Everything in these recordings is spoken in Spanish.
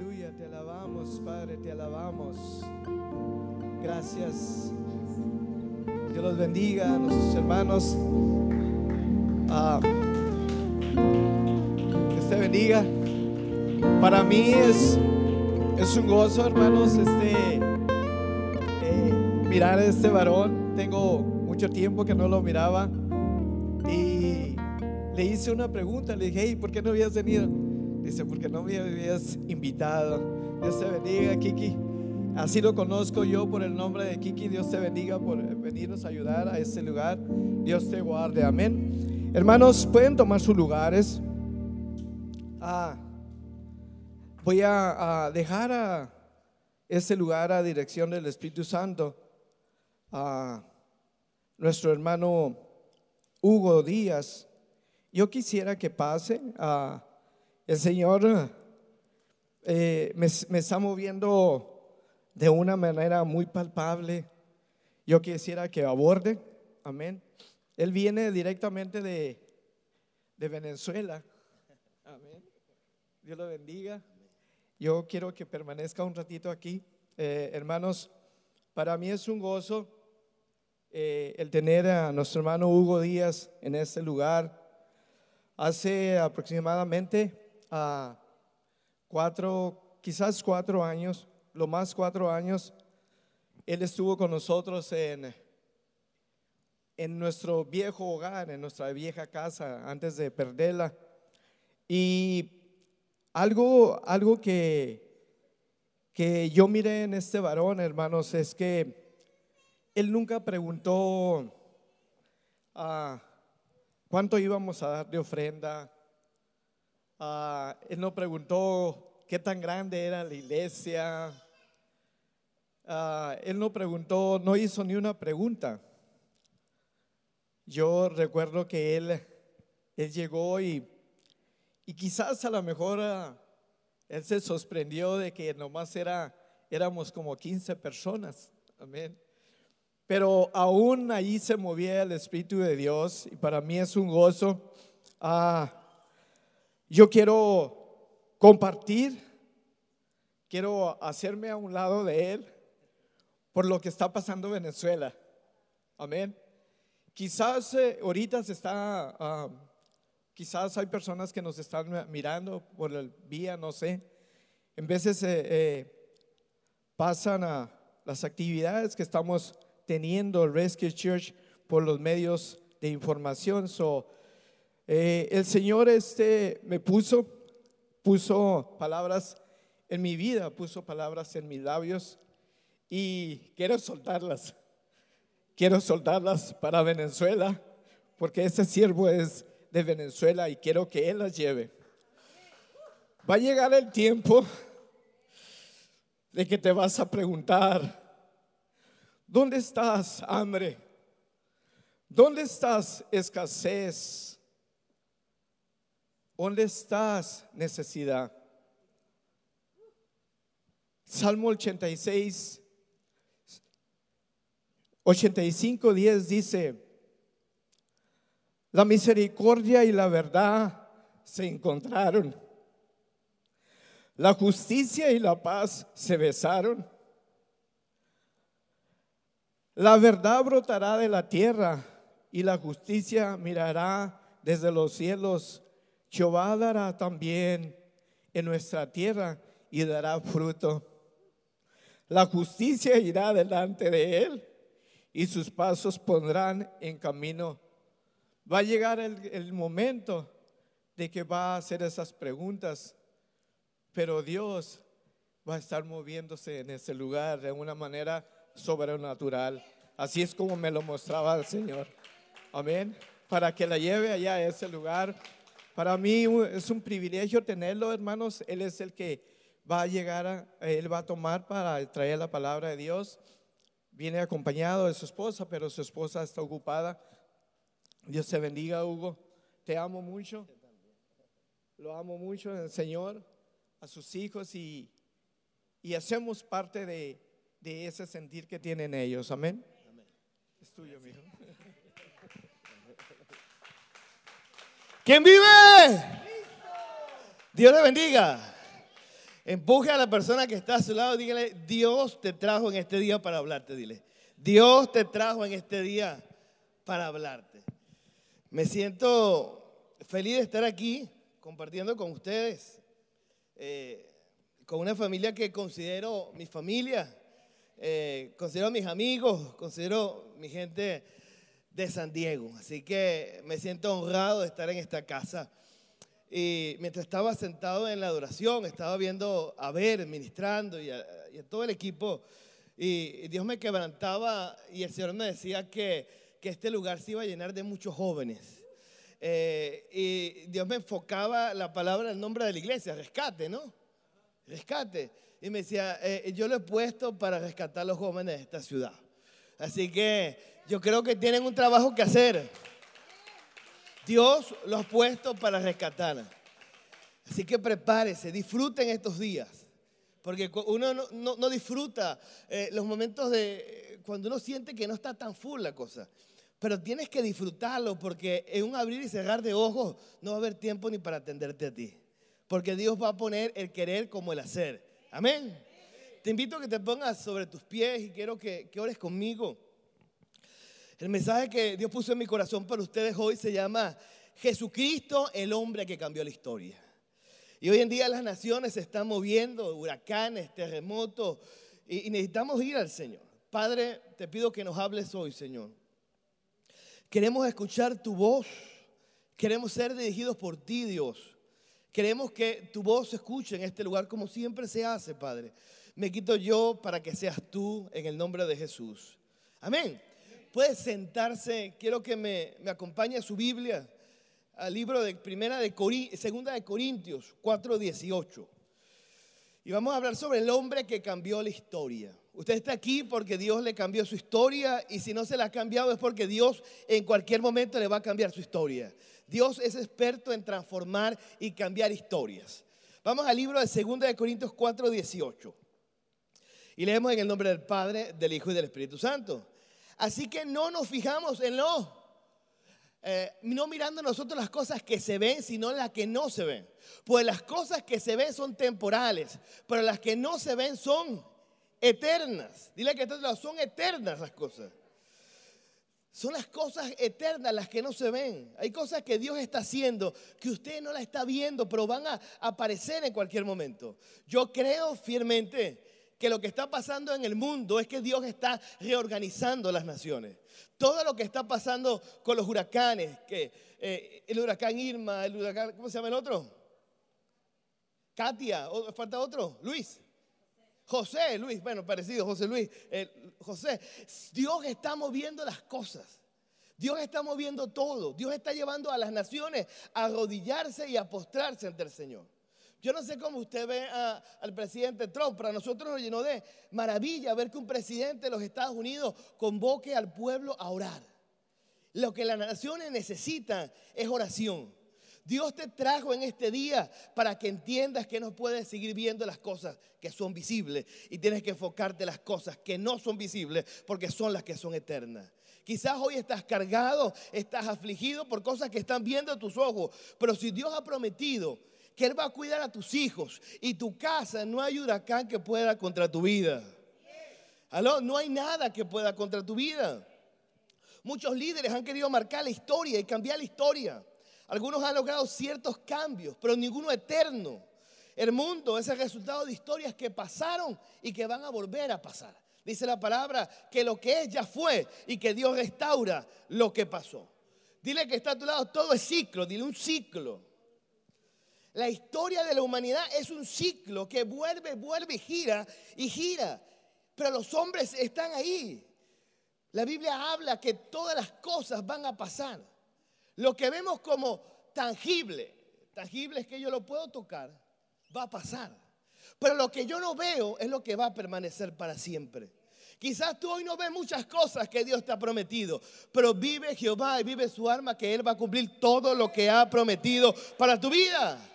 Aleluya, te alabamos, Padre, te alabamos. Gracias. Dios los bendiga a nuestros hermanos. Ah, Dios te bendiga. Para mí es, es un gozo, hermanos, este eh, mirar a este varón. Tengo mucho tiempo que no lo miraba y le hice una pregunta. Le dije, hey, ¿por qué no habías venido? Dice, porque no me habías invitado. Dios te bendiga, Kiki. Así lo conozco yo por el nombre de Kiki. Dios te bendiga por venirnos a ayudar a este lugar. Dios te guarde. Amén. Hermanos, pueden tomar sus lugares. Ah, voy a, a dejar a este lugar a dirección del Espíritu Santo. A nuestro hermano Hugo Díaz. Yo quisiera que pase a el Señor eh, me, está moviendo de una manera muy palpable. Yo quisiera que aborde, amén. Él viene directamente de, de Venezuela. Amén. Dios lo bendiga. Yo quiero que permanezca un ratito aquí. Eh, hermanos, para mí es un gozo eh, el tener a nuestro hermano Hugo Díaz en este lugar. Hace aproximadamente a cuatro, quizás cuatro años, lo más cuatro años, Él estuvo con nosotros en, en nuestro viejo hogar, en nuestra vieja casa, antes de perderla. Y algo, algo que, que yo miré en este varón, hermanos, es que Él nunca preguntó ah, cuánto íbamos a dar de ofrenda Uh, él no preguntó qué tan grande era la iglesia. Uh, él no preguntó, no hizo ni una pregunta. Yo recuerdo que él, él llegó y, y quizás a lo mejor uh, él se sorprendió de que nomás era, éramos como 15 personas. Amén. Pero aún ahí se movía el Espíritu de Dios y para mí es un gozo. Ah, yo quiero compartir, quiero hacerme a un lado de Él por lo que está pasando en Venezuela. Amén. Quizás eh, ahorita se está, uh, quizás hay personas que nos están mirando por el vía, no sé. En veces eh, eh, pasan a las actividades que estamos teniendo Rescue Church por los medios de información. So, eh, el Señor este me puso, puso palabras en mi vida, puso palabras en mis labios y quiero soltarlas. Quiero soltarlas para Venezuela, porque ese siervo es de Venezuela y quiero que Él las lleve. Va a llegar el tiempo de que te vas a preguntar, ¿dónde estás, hambre? ¿Dónde estás, escasez? ¿Dónde estás, necesidad? Salmo 86, 85, 10 dice, la misericordia y la verdad se encontraron. La justicia y la paz se besaron. La verdad brotará de la tierra y la justicia mirará desde los cielos. Jehová dará también en nuestra tierra y dará fruto. La justicia irá delante de él y sus pasos pondrán en camino. Va a llegar el, el, momento de que va a hacer esas preguntas, pero Dios va a estar moviéndose en ese lugar de una manera sobrenatural. Así es como me lo mostraba el Señor. Amén. Para que la lleve allá a ese lugar para mí es un privilegio tenerlo, hermanos. Él es el que va a llegar, a, él va a tomar para traer la palabra de Dios. Viene acompañado de su esposa, pero su esposa está ocupada. Dios te bendiga, Hugo. Te amo mucho. Lo amo mucho el Señor, a sus hijos y, y hacemos parte de, de, ese sentir que tienen ellos. Amén. Amén. Es tuyo, mi hijo. ¿Quién vive? Dios le bendiga. Empuje a la persona que está a su lado, dígale, Dios te trajo en este día para hablarte, dile. Dios te trajo en este día para hablarte. Me siento feliz de estar aquí compartiendo con ustedes, eh, con una familia que considero mi familia, eh, considero mis amigos, considero mi gente de San Diego. Así que me siento honrado de estar en esta casa. Y mientras estaba sentado en la adoración, estaba viendo a ver, ministrando y a, todo el equipo. Y, Dios me quebrantaba y el Señor me decía que, que este lugar se iba a llenar de muchos jóvenes. Eh, y Dios me enfocaba la palabra, el nombre de la iglesia, rescate, ¿no? Rescate. Y me decía, eh, yo lo he puesto para rescatar a los jóvenes de esta ciudad. Así que yo creo que tienen un trabajo que hacer. Dios los ha puesto para rescatar. Así que prepárese, disfruten estos días. Porque uno no, disfruta eh, los momentos de cuando uno siente que no está tan full la cosa. Pero tienes que disfrutarlo porque en un abrir y cerrar de ojos no va a haber tiempo ni para atenderte a ti. Porque Dios va a poner el querer como el hacer. Amén. Te invito a que te pongas sobre tus pies y quiero que, que ores conmigo. El mensaje que Dios puso en mi corazón para ustedes hoy se llama Jesucristo, el hombre que cambió la historia. Y hoy en día las naciones se están moviendo, huracanes, terremotos, y, necesitamos ir al Señor. Padre, te pido que nos hables hoy, Señor. Queremos escuchar tu voz, queremos ser dirigidos por ti, Dios. Queremos que tu voz se escuche en este lugar como siempre se hace, Padre. Me quito yo para que seas tú en el nombre de Jesús. Amén puede sentarse. Quiero que me, acompañe a su Biblia, al libro de Primera de Segunda de Corintios 4:18. Y vamos a hablar sobre el hombre que cambió la historia. Usted está aquí porque Dios le cambió su historia y si no se la ha cambiado es porque Dios en cualquier momento le va a cambiar su historia. Dios es experto en transformar y cambiar historias. Vamos al libro de Segunda de Corintios 4:18. Y leemos en el nombre del Padre, del Hijo y del Espíritu Santo. Así que no nos fijamos en lo, eh, no mirando nosotros las cosas que se ven, sino las que no se ven. Pues las cosas que se ven son temporales, pero las que no se ven son eternas. Dile que son eternas las cosas. Son las cosas eternas las que no se ven. Hay cosas que Dios está haciendo que usted no la está viendo, pero van a aparecer en cualquier momento. Yo creo firmemente que lo que está pasando en el mundo es que Dios está reorganizando las naciones. Todo lo que está pasando con los huracanes, que eh, el huracán Irma, el huracán, ¿cómo se llama el otro? Katia, falta otro, Luis. José, Luis, bueno, parecido, José Luis, José. Dios está moviendo las cosas. Dios está moviendo todo. Dios está llevando a las naciones a arrodillarse y a postrarse ante el Señor. Yo no sé cómo usted ve al presidente Trump, pero a nosotros nos llenó de maravilla ver que un presidente de los Estados Unidos convoque al pueblo a orar. Lo que las naciones necesitan es oración. Dios te trajo en este día para que entiendas que no puedes seguir viendo las cosas que son visibles y tienes que enfocarte en las cosas que no son visibles porque son las que son eternas. Quizás hoy estás cargado, estás afligido por cosas que están viendo tus ojos, pero si Dios ha prometido que Él va a cuidar a tus hijos y tu casa, no hay huracán que pueda contra tu vida. ¿Aló? No hay nada que pueda contra tu vida. Muchos líderes han querido marcar la historia y cambiar la historia. Algunos han logrado ciertos cambios, pero ninguno eterno. El mundo es el resultado de historias que pasaron y que van a volver a pasar. Dice la palabra que lo que es ya fue y que Dios restaura lo que pasó. Dile que está a tu lado, todo es ciclo, dile un ciclo. La historia de la humanidad es un ciclo que vuelve, vuelve, gira y gira. Pero los hombres están ahí. La Biblia habla que todas las cosas van a pasar. Lo que vemos como tangible, tangible es que yo lo puedo tocar, va a pasar. Pero lo que yo no veo es lo que va a permanecer para siempre. Quizás tú hoy no ves muchas cosas que Dios te ha prometido, pero vive Jehová y vive su alma que Él va a cumplir todo lo que ha prometido para tu vida.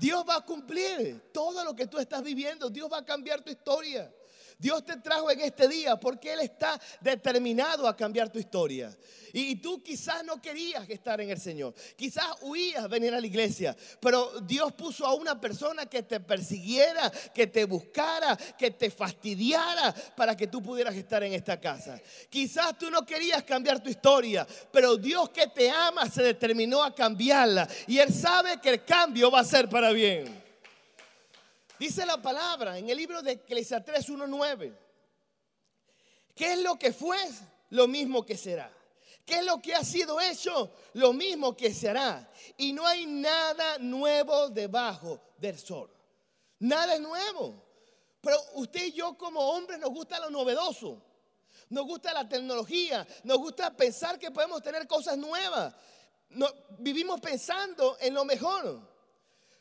Dios va a cumplir todo lo que tú estás viviendo. Dios va a cambiar tu historia. Dios te trajo en este día porque Él está determinado a cambiar tu historia. Y tú quizás no querías estar en el Señor. Quizás huías venir a la iglesia. Pero Dios puso a una persona que te persiguiera, que te buscara, que te fastidiara para que tú pudieras estar en esta casa. Quizás tú no querías cambiar tu historia. Pero Dios que te ama se determinó a cambiarla. Y Él sabe que el cambio va a ser para bien. Dice la palabra en el libro de Eclesiastes 1.9. ¿Qué es lo que fue? Lo mismo que será. ¿Qué es lo que ha sido hecho? Lo mismo que se hará. Y no hay nada nuevo debajo del sol. Nada es nuevo. Pero usted y yo como hombres nos gusta lo novedoso. Nos gusta la tecnología. Nos gusta pensar que podemos tener cosas nuevas. vivimos pensando en lo mejor.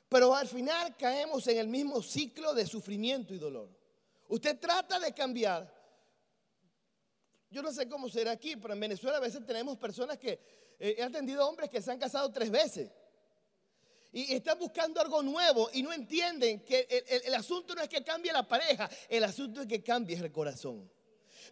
Pero al final caemos en el mismo ciclo de sufrimiento y dolor. Usted trata de cambiar yo no sé cómo será aquí, pero en Venezuela a veces tenemos personas que eh, he atendido hombres que se han casado tres veces. Y están buscando algo nuevo y no entienden que el, asunto no es que cambie la pareja, el asunto es que cambie el corazón.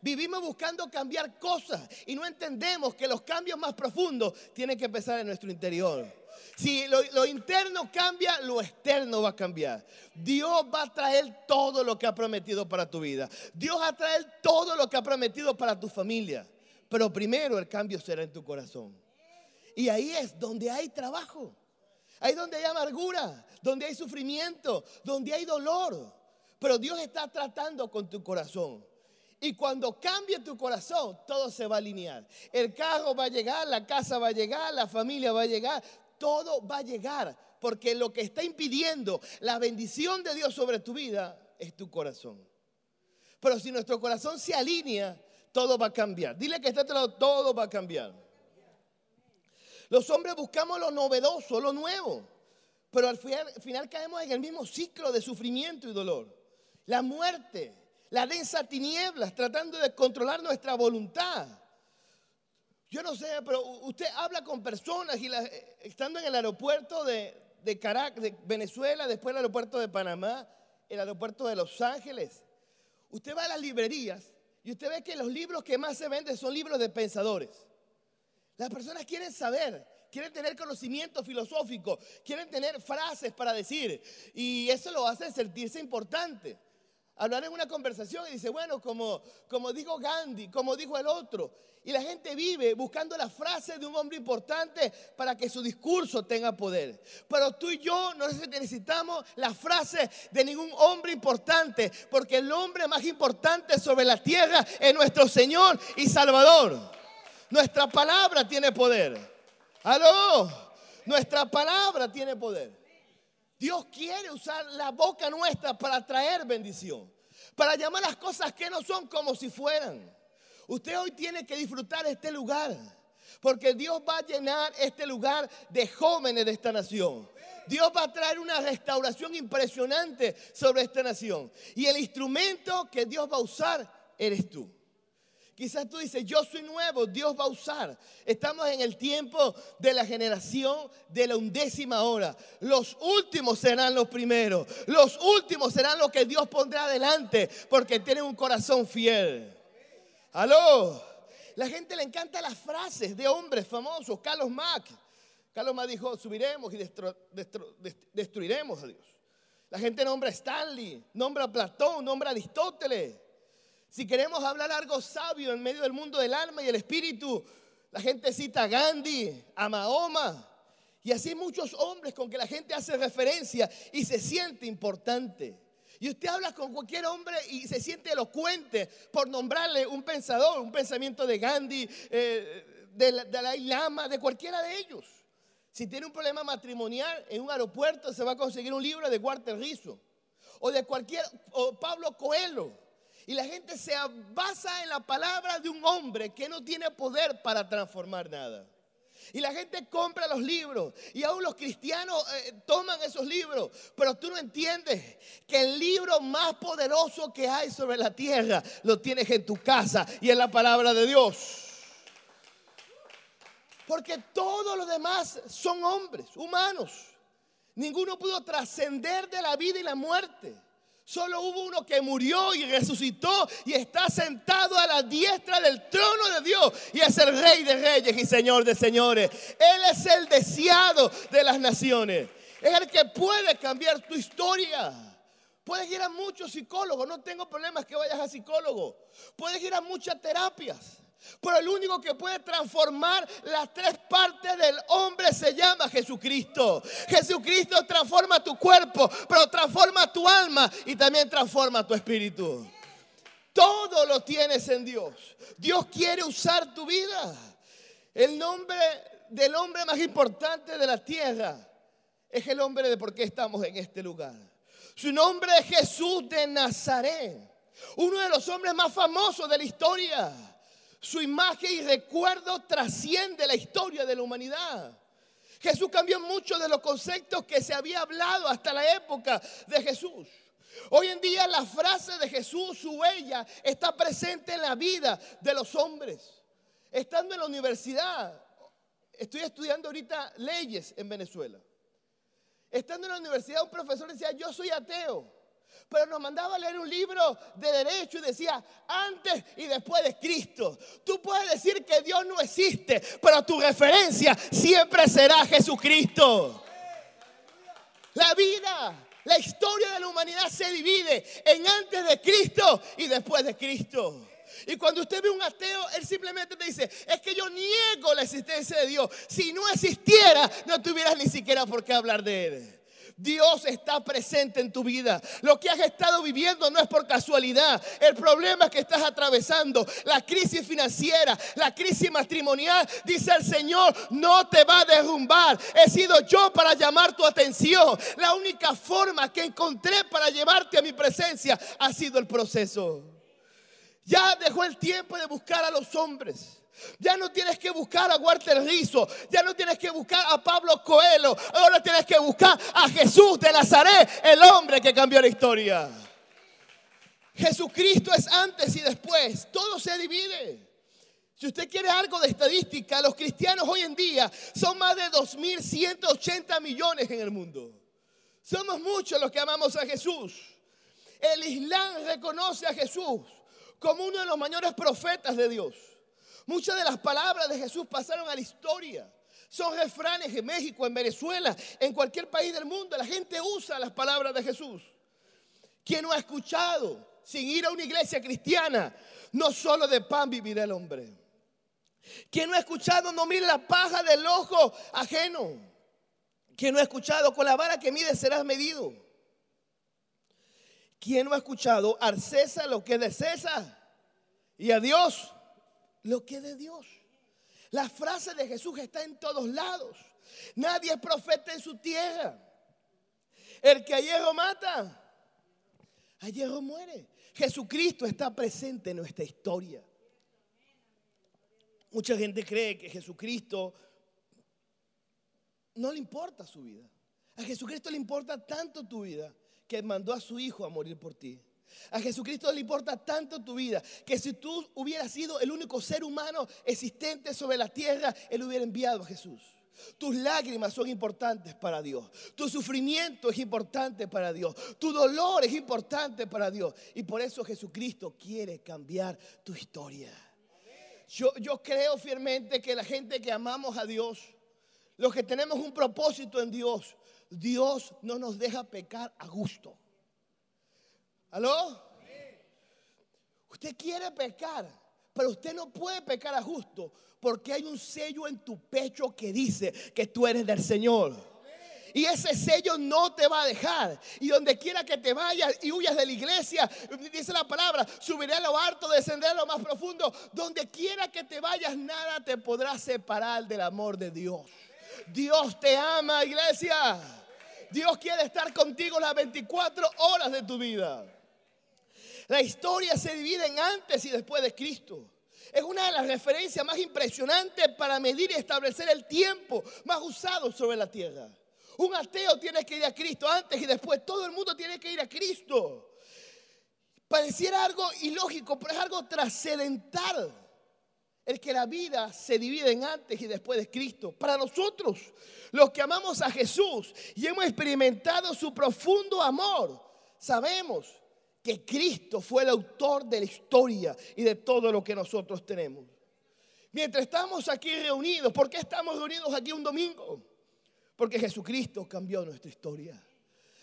Vivimos buscando cambiar cosas y no entendemos que los cambios más profundos tienen que empezar en nuestro interior. Si lo, interno cambia, lo externo va a cambiar. Dios va a traer todo lo que ha prometido para tu vida. Dios va a traer todo lo que ha prometido para tu familia. Pero primero el cambio será en tu corazón. Y ahí es donde hay trabajo. Ahí donde hay amargura, donde hay sufrimiento, donde hay dolor. Pero Dios está tratando con tu corazón. Y cuando cambie tu corazón, todo se va a alinear. El carro va a llegar, la casa va a llegar, la familia va a llegar, todo va a llegar, porque lo que está impidiendo la bendición de Dios sobre tu vida es tu corazón. Pero si nuestro corazón se alinea, todo va a cambiar. Dile que está todo, todo va a cambiar. Los hombres buscamos lo novedoso, lo nuevo, pero al final, al final caemos en el mismo ciclo de sufrimiento y dolor. La muerte, la densa tinieblas, tratando de controlar nuestra voluntad. Yo no sé, pero usted habla con personas y estando en el aeropuerto de, de Caracas, de Venezuela, después el aeropuerto de Panamá, el aeropuerto de Los Ángeles. Usted va a las librerías y usted ve que los libros que más se venden son libros de pensadores. Las personas quieren saber, quieren tener conocimiento filosófico, quieren tener frases para decir y eso lo hace sentirse importante hablar en una conversación y dice, bueno, como, como dijo Gandhi, como dijo el otro. Y la gente vive buscando la frase de un hombre importante para que su discurso tenga poder. Pero tú y yo no necesitamos la frase de ningún hombre importante, porque el hombre más importante sobre la tierra es nuestro Señor y Salvador. Nuestra palabra tiene poder. Aló, nuestra palabra tiene poder. Dios quiere usar la boca nuestra para traer bendición, para llamar las cosas que no son como si fueran. Usted hoy tiene que disfrutar este lugar, porque Dios va a llenar este lugar de jóvenes de esta nación. Dios va a traer una restauración impresionante sobre esta nación. Y el instrumento que Dios va a usar eres tú. Quizás tú dices, yo soy nuevo, Dios va a usar. Estamos en el tiempo de la generación de la undécima hora. Los últimos serán los primeros. Los últimos serán los que Dios pondrá adelante porque tienen un corazón fiel. Aló. La gente le encanta las frases de hombres famosos. Carlos Mack. Carlos Mack dijo, subiremos y destruiremos a Dios. La gente nombra a Stanley, nombra a Platón, nombra a Aristóteles. Si queremos hablar algo sabio en medio del mundo del alma y el espíritu, la gente cita a Gandhi, a Mahoma y así muchos hombres con que la gente hace referencia y se siente importante. Y usted habla con cualquier hombre y se siente elocuente por nombrarle un pensador, un pensamiento de Gandhi, eh, de, Dalai Lama, de cualquiera de ellos. Si tiene un problema matrimonial en un aeropuerto, se va a conseguir un libro de Walter Rizzo o de cualquier, o Pablo Coelho. Y la gente se basa en la palabra de un hombre que no tiene poder para transformar nada. Y la gente compra los libros y aún los cristianos eh, toman esos libros. Pero tú no entiendes que el libro más poderoso que hay sobre la tierra lo tienes en tu casa y en la palabra de Dios. Porque todos los demás son hombres, humanos. Ninguno pudo trascender de la vida y la muerte. Solo hubo uno que murió y resucitó y está sentado a la diestra del trono de Dios. Y es el rey de reyes y señor de señores. Él es el deseado de las naciones. Es el que puede cambiar tu historia. Puedes ir a muchos psicólogos. No tengo problemas que vayas a psicólogo. Puedes ir a muchas terapias. Pero el único que puede transformar las tres partes del hombre se llama Jesucristo. Jesucristo transforma tu cuerpo, pero transforma tu alma y también transforma tu espíritu. Todo lo tienes en Dios. Dios quiere usar tu vida. El nombre del hombre más importante de la tierra es el hombre de por qué estamos en este lugar. Su nombre es Jesús de Nazaret, uno de los hombres más famosos de la historia. Su imagen y recuerdo trasciende la historia de la humanidad. Jesús cambió mucho de los conceptos que se había hablado hasta la época de Jesús. Hoy en día la frase de Jesús, su huella, está presente en la vida de los hombres. Estando en la universidad, estoy estudiando ahorita leyes en Venezuela. Estando en la universidad, un profesor decía, yo soy ateo. Pero nos mandaba a leer un libro de derecho y decía, antes y después de Cristo. Tú puedes decir que Dios no existe, pero tu referencia siempre será Jesucristo. La vida, la historia de la humanidad se divide en antes de Cristo y después de Cristo. Y cuando usted ve un ateo, él simplemente te dice, es que yo niego la existencia de Dios. Si no existiera, no tuvieras ni siquiera por qué hablar de él. Dios está presente en tu vida. Lo que has estado viviendo no es por casualidad. El problema que estás atravesando, la crisis financiera, la crisis matrimonial, dice el Señor, no te va a derrumbar. He sido yo para llamar tu atención. La única forma que encontré para llevarte a mi presencia ha sido el proceso. Ya dejó el tiempo de buscar a los hombres. Ya no tienes que buscar a Walter Rizzo, ya no tienes que buscar a Pablo Coelho, ahora tienes que buscar a Jesús de Nazaret, el hombre que cambió la historia. Jesucristo es antes y después, todo se divide. Si usted quiere algo de estadística, los cristianos hoy en día son más de 2.180 millones en el mundo. Somos muchos los que amamos a Jesús. El Islam reconoce a Jesús como uno de los mayores profetas de Dios. Muchas de las palabras de Jesús pasaron a la historia. Son refranes en México, en Venezuela, en cualquier país del mundo. La gente usa las palabras de Jesús. ¿Quién no ha escuchado sin ir a una iglesia cristiana? No solo de pan vivirá el hombre. ¿Quién no ha escuchado no mire la paja del ojo ajeno? ¿Quién no ha escuchado con la vara que mide serás medido? ¿Quién no ha escuchado al César lo que es de César y a Dios lo que es de Dios. La frase de Jesús está en todos lados. Nadie es profeta en su tierra. El que a hierro mata, a hierro muere. Jesucristo está presente en nuestra historia. Mucha gente cree que Jesucristo no le importa su vida. A Jesucristo le importa tanto tu vida que mandó a su Hijo a morir por ti. A Jesucristo le importa tanto tu vida que si tú hubieras sido el único ser humano existente sobre la tierra, Él hubiera enviado a Jesús. Tus lágrimas son importantes para Dios. Tu sufrimiento es importante para Dios. Tu dolor es importante para Dios. Y por eso Jesucristo quiere cambiar tu historia. Yo, yo creo fielmente que la gente que amamos a Dios, los que tenemos un propósito en Dios, Dios no nos deja pecar a gusto. ¿Aló? Usted quiere pecar, pero usted no puede pecar a justo porque hay un sello en tu pecho que dice que tú eres del Señor. Y ese sello no te va a dejar. Y donde quiera que te vayas y huyas de la iglesia, dice la palabra, subiré a lo alto, descenderé a lo más profundo. Donde quiera que te vayas, nada te podrá separar del amor de Dios. Dios te ama, iglesia. Dios quiere estar contigo las 24 horas de tu vida. La historia se divide en antes y después de Cristo. Es una de las referencias más impresionantes para medir y establecer el tiempo más usado sobre la tierra. Un ateo tiene que ir a Cristo antes y después. Todo el mundo tiene que ir a Cristo. Pareciera algo ilógico, pero es algo trascendental. El que la vida se divide en antes y después de Cristo. Para nosotros, los que amamos a Jesús y hemos experimentado su profundo amor, sabemos que Cristo fue el autor de la historia y de todo lo que nosotros tenemos. Mientras estamos aquí reunidos, ¿por qué estamos reunidos aquí un domingo? Porque Jesucristo cambió nuestra historia.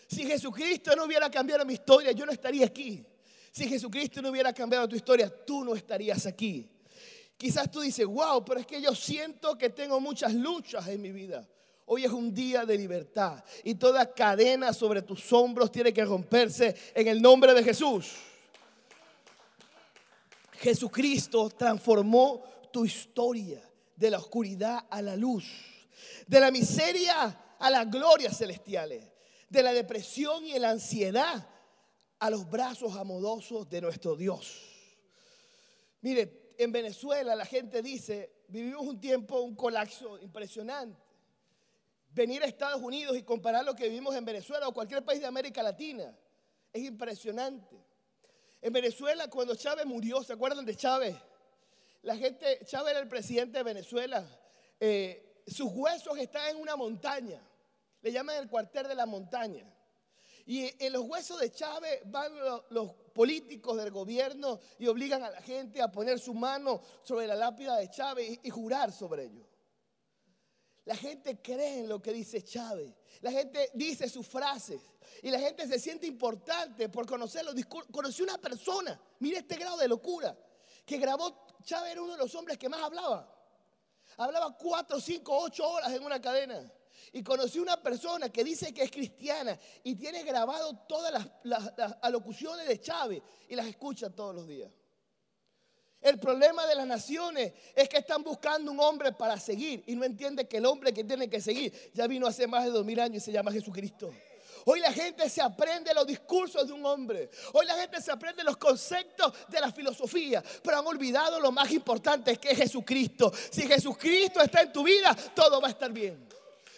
Si Jesucristo no hubiera cambiado mi historia, yo no estaría aquí. Si Jesucristo no hubiera cambiado tu historia, tú no estarías aquí. Quizás tú dices, wow, pero es que yo siento que tengo muchas luchas en mi vida. Hoy es un día de libertad y toda cadena sobre tus hombros tiene que romperse en el nombre de Jesús. Jesucristo transformó tu historia de la oscuridad a la luz, de la miseria a las glorias celestiales, de la depresión y la ansiedad a los brazos amorosos de nuestro Dios. Mire, en Venezuela la gente dice, vivimos un tiempo, un colapso impresionante. Venir a Estados Unidos y comparar lo que vivimos en Venezuela o cualquier país de América Latina es impresionante. En Venezuela, cuando Chávez murió, ¿se acuerdan de Chávez? La gente, Chávez era el presidente de Venezuela. Eh, sus huesos están en una montaña. Le llaman el cuartel de la montaña. Y en los huesos de Chávez van los, políticos del gobierno y obligan a la gente a poner su mano sobre la lápida de Chávez y, jurar sobre ello. La gente cree en lo que dice Chávez. La gente dice sus frases. Y la gente se siente importante por conocerlo. Conocí una persona, mire este grado de locura, que grabó, Chávez era uno de los hombres que más hablaba. Hablaba cuatro, cinco, ocho horas en una cadena. Y conocí una persona que dice que es cristiana y tiene grabado todas las, alocuciones de Chávez y las escucha todos los días. El problema de las naciones es que están buscando un hombre para seguir y no entiende que el hombre que tiene que seguir ya vino hace más de dos mil años y se llama Jesucristo. Hoy la gente se aprende los discursos de un hombre. Hoy la gente se aprende los conceptos de la filosofía. Pero han olvidado lo más importante que es Jesucristo. Si Jesucristo está en tu vida, todo va a estar bien.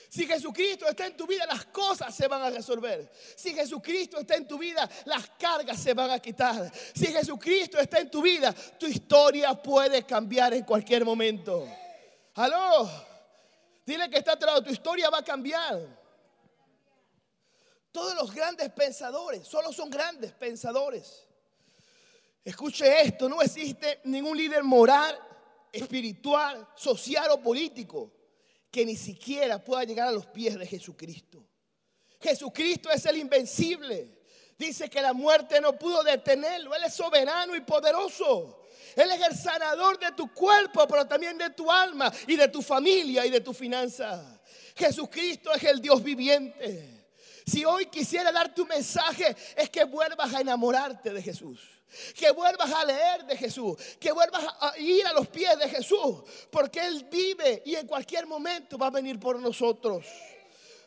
Si Jesucristo está en tu vida, las cosas se van a resolver. Si Jesucristo está en tu vida, las cargas se van a quitar. Si Jesucristo está en tu vida, tu historia puede cambiar en cualquier momento. Aló, dile que está atrás, tu historia va a cambiar. Todos los grandes pensadores, solo son grandes pensadores. Escuche esto, no existe ningún líder moral, espiritual, social o político que ni siquiera pueda llegar a los pies de Jesucristo. Jesucristo es el invencible. Dice que la muerte no pudo detenerlo. Él es soberano y poderoso. Él es el sanador de tu cuerpo, pero también de tu alma y de tu familia y de tu finanza. Jesucristo es el Dios viviente. Si hoy quisiera darte un mensaje, es que vuelvas a enamorarte de Jesús. Que vuelvas a leer de Jesús, que vuelvas a ir a los pies de Jesús, porque Él vive y en cualquier momento va a venir por nosotros.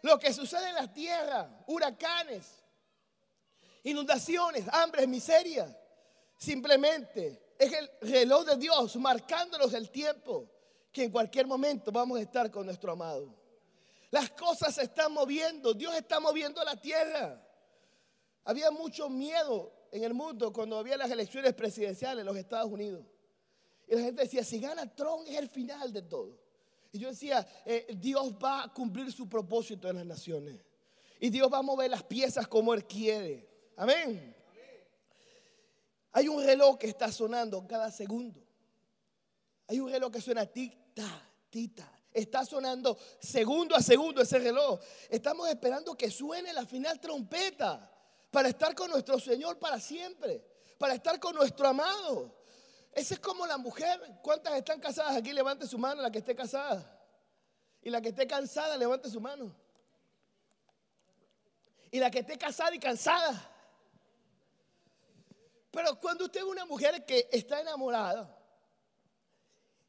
Lo que sucede en la tierra, huracanes, inundaciones, hambre, miseria, simplemente es el reloj de Dios marcándonos el tiempo que en cualquier momento vamos a estar con nuestro amado. Las cosas se están moviendo, Dios está moviendo la tierra. Había mucho miedo en el mundo cuando había las elecciones presidenciales en los Estados Unidos. Y la gente decía, si gana Trump es el final de todo. Y yo decía, eh, Dios va a cumplir su propósito en las naciones. Y Dios va a mover las piezas como Él quiere. Amén. Hay un reloj que está sonando cada segundo. Hay un reloj que suena tic-tac, tic-tac. Está sonando segundo a segundo ese reloj. Estamos esperando que suene la final trompeta para estar con nuestro Señor para siempre, para estar con nuestro amado. Esa es como la mujer. ¿Cuántas están casadas aquí? Levante su mano, la que esté casada. Y la que esté cansada, levante su mano. Y la que esté casada y cansada. Pero cuando usted ve una mujer que está enamorada,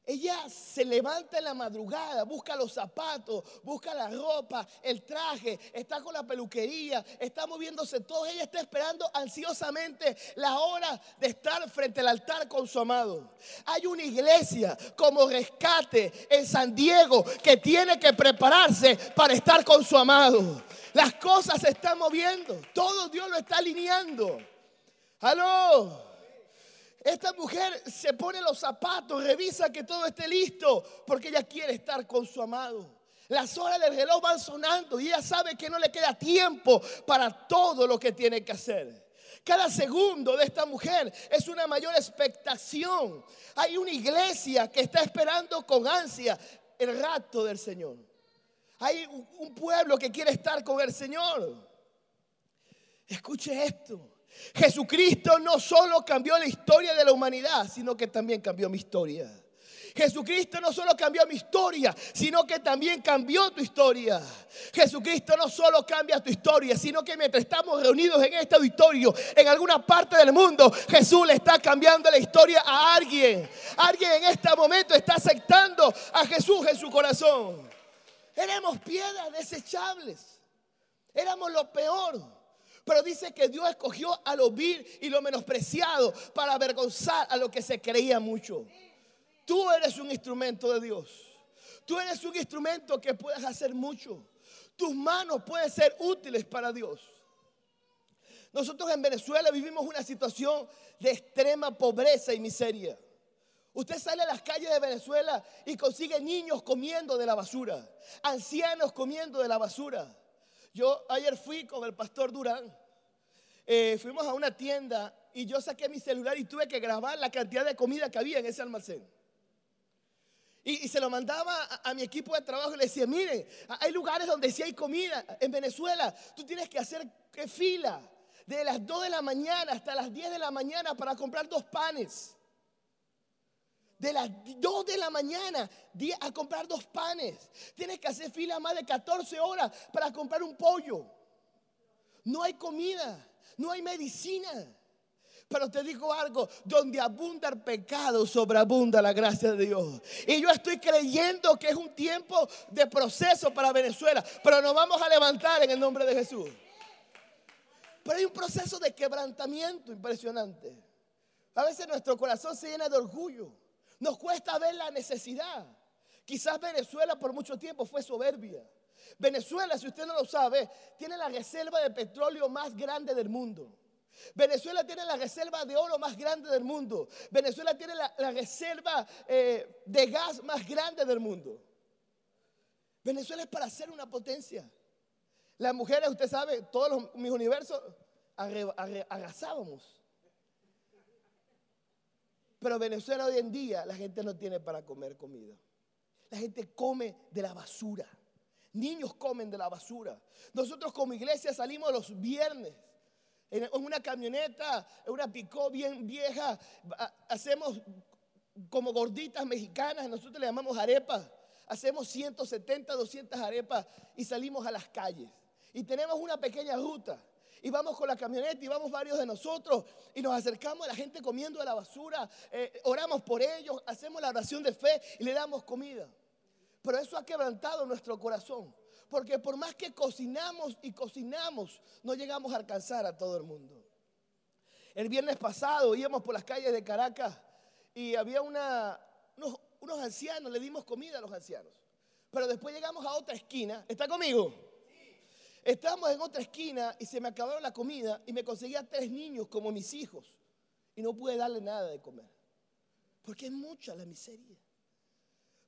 ella se levanta en la madrugada, busca los zapatos, busca la ropa, el traje, está con la peluquería, está moviéndose todo. Ella está esperando ansiosamente la hora de estar frente al altar con su amado. Hay una iglesia como rescate en San Diego que tiene que prepararse para estar con su amado. Las cosas se están moviendo, todo Dios lo está alineando. Aló. Esta mujer se pone los zapatos, revisa que todo esté listo, porque ella quiere estar con su amado. Las horas del reloj van sonando y ella sabe que no le queda tiempo para todo lo que tiene que hacer. Cada segundo de esta mujer es una mayor expectación. Hay una iglesia que está esperando con ansia el rato del Señor. Hay un pueblo que quiere estar con el Señor. Escuche esto. Jesucristo no solo cambió la historia de la humanidad, sino que también cambió mi historia. Jesucristo no solo cambió mi historia, sino que también cambió tu historia. Jesucristo no solo cambia tu historia, sino que mientras estamos reunidos en este auditorio, en alguna parte del mundo, Jesús le está cambiando la historia a alguien. Alguien en este momento está aceptando a Jesús en su corazón. Éramos piedras desechables. Éramos lo peor. Pero dice que Dios escogió a lo vil y lo menospreciado para avergonzar a lo que se creía mucho. Tú eres un instrumento de Dios. Tú eres un instrumento que puedes hacer mucho. Tus manos pueden ser útiles para Dios. Nosotros en Venezuela vivimos una situación de extrema pobreza y miseria. Usted sale a las calles de Venezuela y consigue niños comiendo de la basura, ancianos comiendo de la basura. Yo ayer fui con el pastor Durán, eh, fuimos a una tienda y yo saqué mi celular y tuve que grabar la cantidad de comida que había en ese almacén. Y, se lo mandaba a, mi equipo de trabajo y le decía, miren, hay lugares donde sí hay comida. En Venezuela tú tienes que hacer fila de las 2 de la mañana hasta las 10 de la mañana para comprar dos panes. De las 2 de la mañana a comprar dos panes. Tienes que hacer fila más de 14 horas para comprar un pollo. No hay comida, no hay medicina. Pero te digo algo, donde abunda el pecado, sobreabunda la gracia de Dios. Y yo estoy creyendo que es un tiempo de proceso para Venezuela, pero nos vamos a levantar en el nombre de Jesús. Pero hay un proceso de quebrantamiento impresionante. A veces nuestro corazón se llena de orgullo. Nos cuesta ver la necesidad. Quizás Venezuela por mucho tiempo fue soberbia. Venezuela, si usted no lo sabe, tiene la reserva de petróleo más grande del mundo. Venezuela tiene la reserva de oro más grande del mundo. Venezuela tiene la, reserva eh, de gas más grande del mundo. Venezuela es para ser una potencia. Las mujeres, usted sabe, todos mis universos arrasábamos. Pero Venezuela hoy en día la gente no tiene para comer comida. La gente come de la basura. Niños comen de la basura. Nosotros como iglesia salimos los viernes en una camioneta, en una picó bien vieja, hacemos como gorditas mexicanas, nosotros le llamamos arepas. Hacemos 170, 200 arepas y salimos a las calles. Y tenemos una pequeña ruta. Y vamos con la camioneta y vamos varios de nosotros y nos acercamos a la gente comiendo de la basura, eh, oramos por ellos, hacemos la oración de fe y le damos comida. Pero eso ha quebrantado nuestro corazón. Porque por más que cocinamos y cocinamos, no llegamos a alcanzar a todo el mundo. El viernes pasado íbamos por las calles de Caracas y había una, unos, ancianos, le dimos comida a los ancianos. Pero después llegamos a otra esquina. ¿Está conmigo? Estábamos en otra esquina y se me acabaron la comida y me conseguía tres niños como mis hijos y no pude darle nada de comer. Porque es mucha la miseria.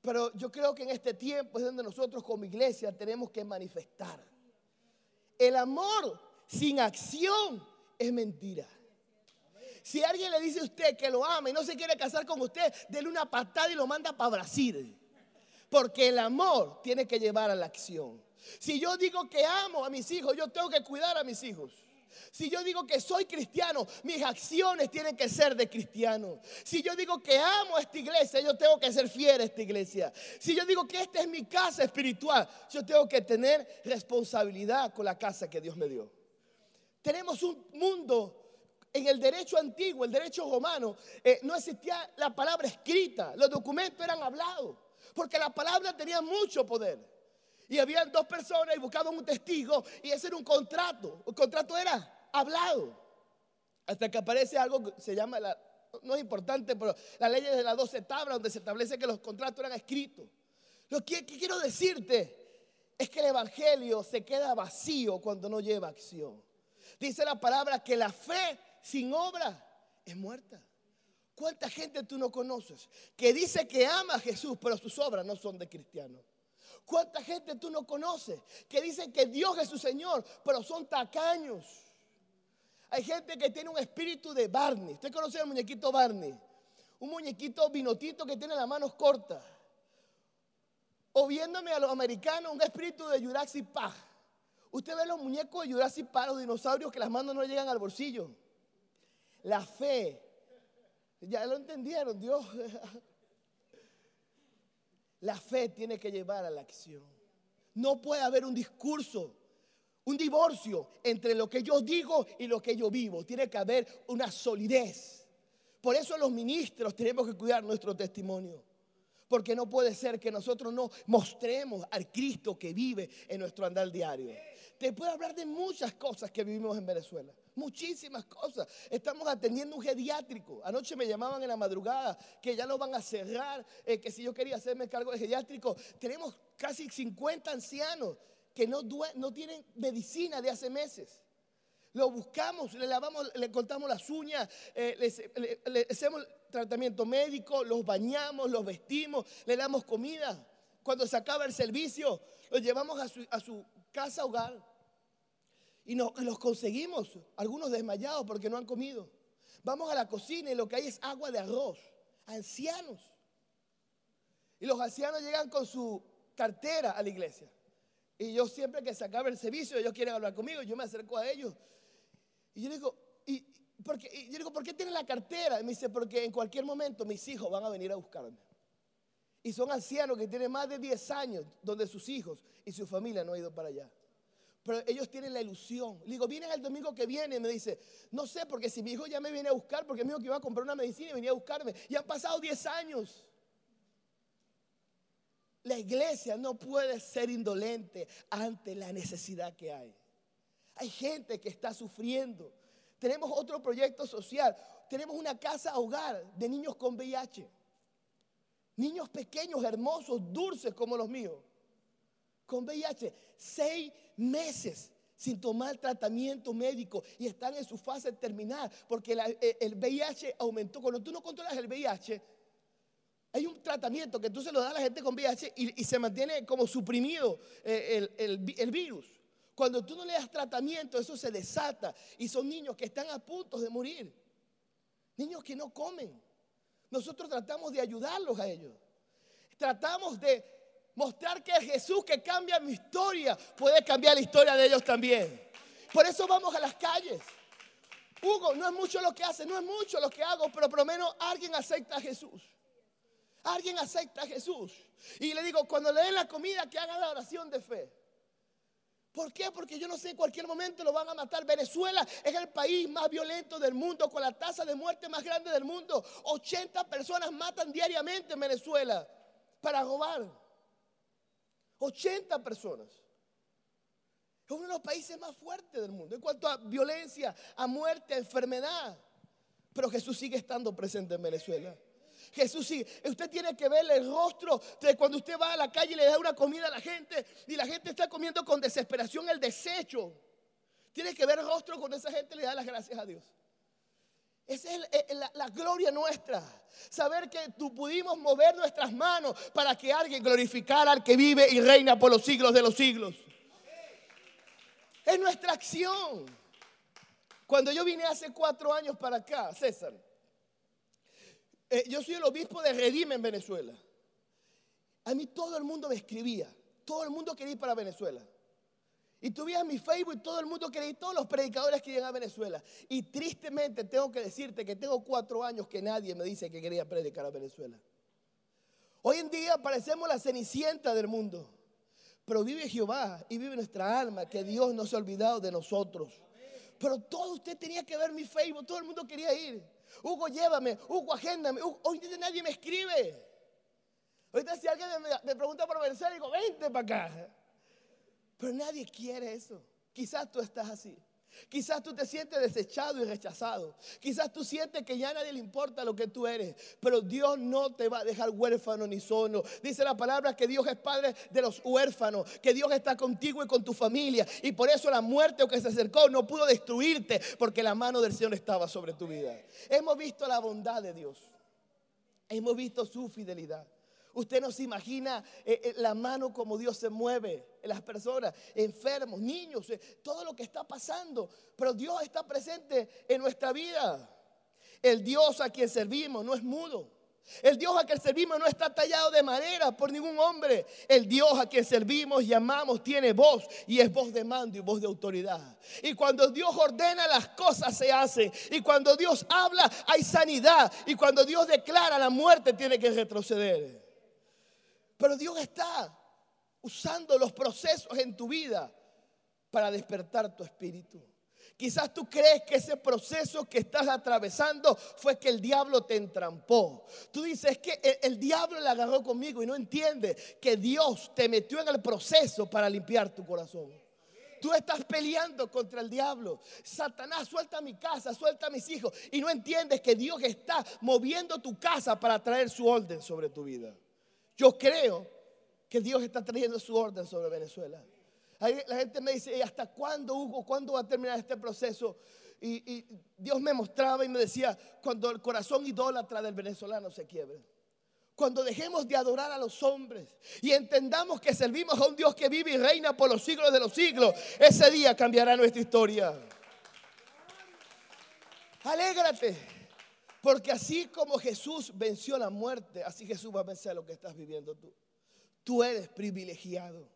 Pero yo creo que en este tiempo es donde nosotros como iglesia tenemos que manifestar. El amor sin acción es mentira. Si alguien le dice a usted que lo ama y no se quiere casar con usted, dele una patada y lo manda para Brasil. Porque el amor tiene que llevar a la acción. Si yo digo que amo a mis hijos, yo tengo que cuidar a mis hijos. Si yo digo que soy cristiano, mis acciones tienen que ser de cristiano. Si yo digo que amo a esta iglesia, yo tengo que ser fiel a esta iglesia. Si yo digo que esta es mi casa espiritual, yo tengo que tener responsabilidad con la casa que Dios me dio. Tenemos un mundo en el derecho antiguo, el derecho romano, eh, no existía la palabra escrita, los documentos eran hablados, porque la palabra tenía mucho poder. Y habían dos personas y buscaban un testigo y ese era un contrato. El contrato era hablado. Hasta que aparece algo que se llama, la, no es importante, pero la ley de las 12 tablas donde se establece que los contratos eran escritos. Lo que, que quiero decirte es que el Evangelio se queda vacío cuando no lleva acción. Dice la palabra que la fe sin obra es muerta. ¿Cuánta gente tú no conoces que dice que ama a Jesús, pero sus obras no son de cristiano? ¿Cuánta gente tú no conoces que dicen que Dios es su Señor, pero son tacaños? Hay gente que tiene un espíritu de Barney. ¿Usted conoce al muñequito Barney? Un muñequito vinotito que tiene las manos cortas. O viéndome a los americanos, un espíritu de Jurassic Park. Usted ve los muñecos de Jurassic Park, los dinosaurios que las manos no llegan al bolsillo. La fe. Ya lo entendieron, Dios. La fe tiene que llevar a la acción. No puede haber un discurso, un divorcio entre lo que yo digo y lo que yo vivo. Tiene que haber una solidez. Por eso los ministros tenemos que cuidar nuestro testimonio. Porque no puede ser que nosotros no mostremos al Cristo que vive en nuestro andar diario. Te puedo hablar de muchas cosas que vivimos en Venezuela. Muchísimas cosas. Estamos atendiendo un geriátrico. Anoche me llamaban en la madrugada que ya lo van a cerrar, eh, que si yo quería hacerme cargo de geriátrico. Tenemos casi 50 ancianos que no, no tienen medicina de hace meses. Lo buscamos, le lavamos, le cortamos las uñas, eh, le, hacemos tratamiento médico, los bañamos, los vestimos, le damos comida. Cuando se acaba el servicio, los llevamos a su, a su casa hogar. Y nos, los conseguimos, algunos desmayados porque no han comido. Vamos a la cocina y lo que hay es agua de arroz. Ancianos. Y los ancianos llegan con su cartera a la iglesia. Y yo siempre que se acaba el servicio, ellos quieren hablar conmigo, yo me acerco a ellos. Y yo digo, y, porque, y yo digo, ¿por qué tienen la cartera? Y me dice, porque en cualquier momento mis hijos van a venir a buscarme. Y son ancianos que tienen más de 10 años, donde sus hijos y su familia no han ido para allá. Pero ellos tienen la ilusión. Le digo, vienen el domingo que viene. Me dice, no sé, porque si mi hijo ya me viene a buscar, porque me dijo que iba a comprar una medicina y venía a buscarme. Y han pasado 10 años. La iglesia no puede ser indolente ante la necesidad que hay. Hay gente que está sufriendo. Tenemos otro proyecto social. Tenemos una casa hogar de niños con VIH. Niños pequeños, hermosos, dulces como los míos. Con VIH. Seis meses sin tomar tratamiento médico y están en su fase terminal porque eh, el VIH aumentó. Cuando tú no controlas el VIH, hay un tratamiento que tú se lo das a la gente con VIH y, se mantiene como suprimido eh, el, virus. Cuando tú no le das tratamiento, eso se desata y son niños que están a punto de morir. Niños que no comen. Nosotros tratamos de ayudarlos a ellos. Tratamos de mostrar que Jesús que cambia mi historia puede cambiar la historia de ellos también. Por eso vamos a las calles. Hugo, no es mucho lo que hace, no es mucho lo que hago, pero por lo menos alguien acepta a Jesús. Alguien acepta a Jesús. Y le digo, cuando le den la comida, que haga la oración de fe. ¿Por qué? Porque yo no sé, en cualquier momento lo van a matar. Venezuela es el país más violento del mundo, con la tasa de muerte más grande del mundo. 80 personas matan diariamente en Venezuela para robar. 80 personas. Es uno de los países más fuertes del mundo en cuanto a violencia, a muerte, a enfermedad. Pero Jesús sigue estando presente en Venezuela. Jesús sigue. Usted tiene que ver el rostro de cuando usted va a la calle y le da una comida a la gente y la gente está comiendo con desesperación el desecho. Tiene que ver el rostro cuando esa gente le da las gracias a Dios. Esa es eh, la, gloria nuestra. Saber que tú pudimos mover nuestras manos para que alguien glorificara al que vive y reina por los siglos de los siglos. Es nuestra acción. Cuando yo vine hace cuatro años para acá, César, eh, yo soy el obispo de Redime en Venezuela. A mí todo el mundo me escribía, todo el mundo quería ir para Venezuela. Y tú veías mi Facebook y todo el mundo ir, todos los predicadores querían a Venezuela. Y tristemente tengo que decirte que tengo cuatro años que nadie me dice que quería predicar a Venezuela. Hoy en día parecemos la cenicienta del mundo. Pero vive Jehová y vive nuestra alma, que Dios no se ha olvidado de nosotros. Pero todo usted tenía que ver mi Facebook, todo el mundo quería ir. Hugo, llévame, Hugo, agéndame. hoy día nadie me escribe. Ahorita si alguien me, me pregunta por Venezuela, digo, vente para acá. Pero nadie quiere eso. Quizás tú estás así. Quizás tú te sientes desechado y rechazado. Quizás tú sientes que ya a nadie le importa lo que tú eres. Pero Dios no te va a dejar huérfano ni solo. Dice la palabra que Dios es padre de los huérfanos. Que Dios está contigo y con tu familia. Y por eso la muerte que se acercó no pudo destruirte. Porque la mano del Señor estaba sobre tu vida. Hemos visto la bondad de Dios. Hemos visto su fidelidad. Usted no se imagina eh, eh, la mano como Dios se mueve en las personas, enfermos, niños, eh, todo lo que está pasando. Pero Dios está presente en nuestra vida. El Dios a quien servimos no es mudo. El Dios a quien servimos no está tallado de madera por ningún hombre. El Dios a quien servimos y amamos tiene voz y es voz de mando y voz de autoridad. Y cuando Dios ordena las cosas se hacen. Y cuando Dios habla hay sanidad. Y cuando Dios declara la muerte tiene que retroceder. Pero Dios está usando los procesos en tu vida para despertar tu espíritu. Quizás tú crees que ese proceso que estás atravesando fue que el diablo te entrampó. Tú dices que el, diablo le agarró conmigo y no entiende que Dios te metió en el proceso para limpiar tu corazón. Tú estás peleando contra el diablo. Satanás, suelta mi casa, suelta a mis hijos. Y no entiendes que Dios está moviendo tu casa para traer su orden sobre tu vida. Yo creo que Dios está trayendo su orden sobre Venezuela. La gente me dice, ¿y hasta cuándo, Hugo? ¿Cuándo va a terminar este proceso? Y, Dios me mostraba y me decía, cuando el corazón idólatra del venezolano se quiebre. Cuando dejemos de adorar a los hombres y entendamos que servimos a un Dios que vive y reina por los siglos de los siglos, ese día cambiará nuestra historia. Alégrate, porque así como Jesús venció la muerte, así Jesús va a vencer lo que estás viviendo tú. Tú eres privilegiado.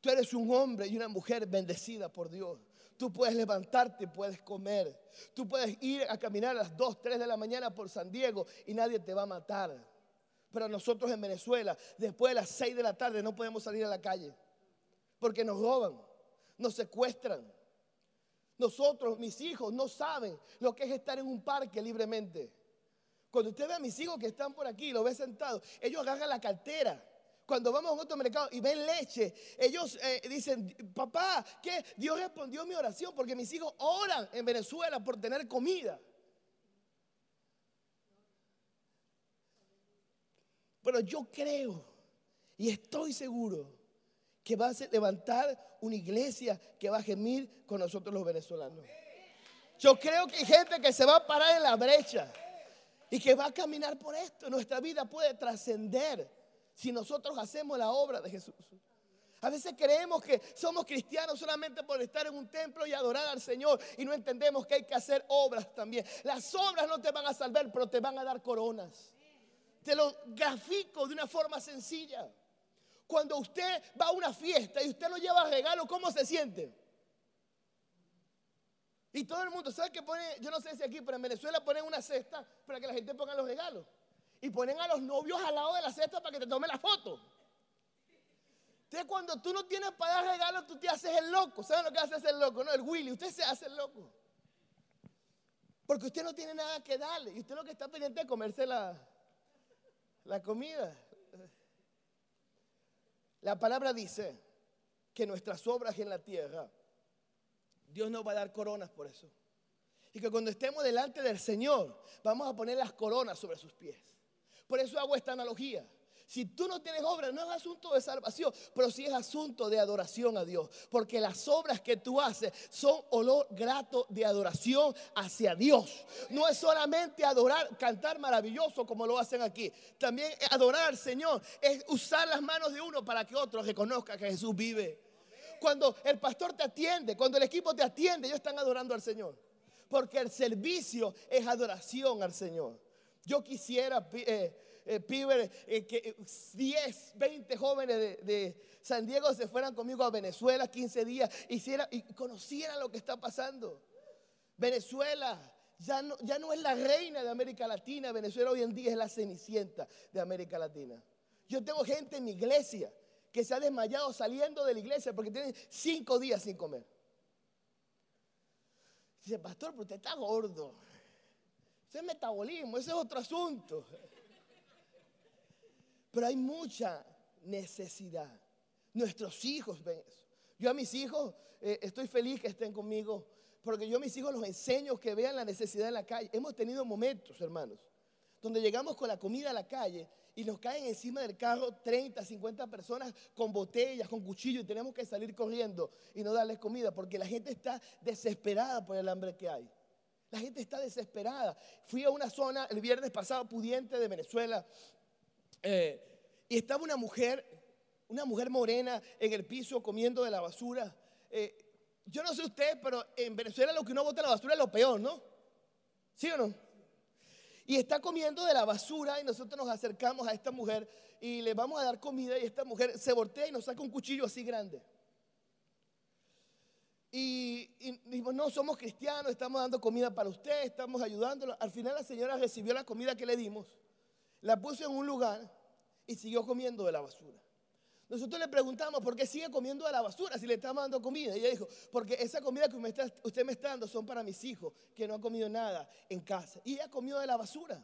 Tú eres un hombre y una mujer bendecida por Dios. Tú puedes levantarte, puedes comer. Tú puedes ir a caminar a las 2, 3 de la mañana por San Diego y nadie te va a matar. Pero nosotros en Venezuela, después de las 6 de la tarde, no podemos salir a la calle. Porque nos roban, nos secuestran. Nosotros, mis hijos, no saben lo que es estar en un parque libremente. Cuando usted ve a mis hijos que están por aquí, lo ve sentado, ellos agarran la cartera cuando vamos a un otro mercado y ven leche, ellos eh, dicen, papá, ¿qué? Dios respondió mi oración porque mis hijos oran en Venezuela por tener comida. Pero yo creo y estoy seguro que va a levantar una iglesia que va a gemir con nosotros los venezolanos. Yo creo que hay gente que se va a parar en la brecha y que va a caminar por esto. Nuestra vida puede trascender si nosotros hacemos la obra de Jesús. A veces creemos que somos cristianos solamente por estar en un templo y adorar al Señor y no entendemos que hay que hacer obras también. Las obras no te van a salvar, pero te van a dar coronas. Te lo grafico de una forma sencilla. Cuando usted va a una fiesta y usted lo lleva regalo, ¿cómo se siente? Y todo el mundo, ¿sabe que pone? Yo no sé si aquí, pero en Venezuela ponen una cesta para que la gente ponga los regalos y ponen a los novios al lado de la cesta para que te tome la foto. Entonces, cuando tú no tienes para dar regalos, tú te haces el loco. ¿Saben lo que hace el loco? No, el Willy. Usted se hace el loco. Porque usted no tiene nada que darle. Y usted lo que está pendiente es comerse la, la comida. La palabra dice que nuestras obras en la tierra, Dios nos va a dar coronas por eso. Y que cuando estemos delante del Señor, vamos a poner las coronas sobre sus pies. Por eso hago esta analogía. Si tú no tienes obras, no es asunto de salvación, pero sí es asunto de adoración a Dios. Porque las obras que tú haces son olor grato de adoración hacia Dios. No es solamente adorar, cantar maravilloso como lo hacen aquí. También adorar al Señor es usar las manos de uno para que otro reconozca que Jesús vive. Cuando el pastor te atiende, cuando el equipo te atiende, ellos están adorando al Señor. Porque el servicio es adoración al Señor. Yo quisiera, eh, eh, eh que 10, 20 jóvenes de, San Diego se fueran conmigo a Venezuela 15 días y conocieran lo que está pasando. Venezuela ya no es la reina de América Latina, Venezuela hoy en día es la cenicienta de América Latina. Yo tengo gente en mi iglesia que se ha desmayado saliendo de la iglesia porque tienen cinco días sin comer. Dice, pastor, pero usted está gordo. Ese es metabolismo, ese es otro asunto. Pero hay mucha necesidad. Nuestros hijos ven eso. Yo a mis hijos eh, estoy feliz que estén conmigo, porque yo a mis hijos los enseño que vean la necesidad en la calle. Hemos tenido momentos, hermanos, donde llegamos con la comida a la calle y nos caen encima del carro 30, 50 personas con botellas, con cuchillos y tenemos que salir corriendo y no darles comida porque la gente está desesperada por el hambre que hay. La gente está desesperada. Fui a una zona el viernes pasado pudiente de Venezuela. Eh, y estaba una mujer, una mujer morena en el piso comiendo de la basura. Eh, yo no sé usted, pero en Venezuela lo que uno bota la basura es lo peor, ¿no? ¿Sí o no? Y está comiendo de la basura y nosotros nos acercamos a esta mujer y le vamos a dar comida y esta mujer se voltea y nos saca un cuchillo así grande. Y, y no, somos cristianos, estamos dando comida para usted, estamos ayudándolo. Al final la señora recibió la comida que le dimos, la puso en un lugar y siguió comiendo de la basura. Nosotros le preguntamos, ¿por qué sigue comiendo de la basura si le estamos dando comida? Y ella dijo, porque esa comida que usted me está dando son para mis hijos que no han comido nada en casa. Y ella comió de la basura.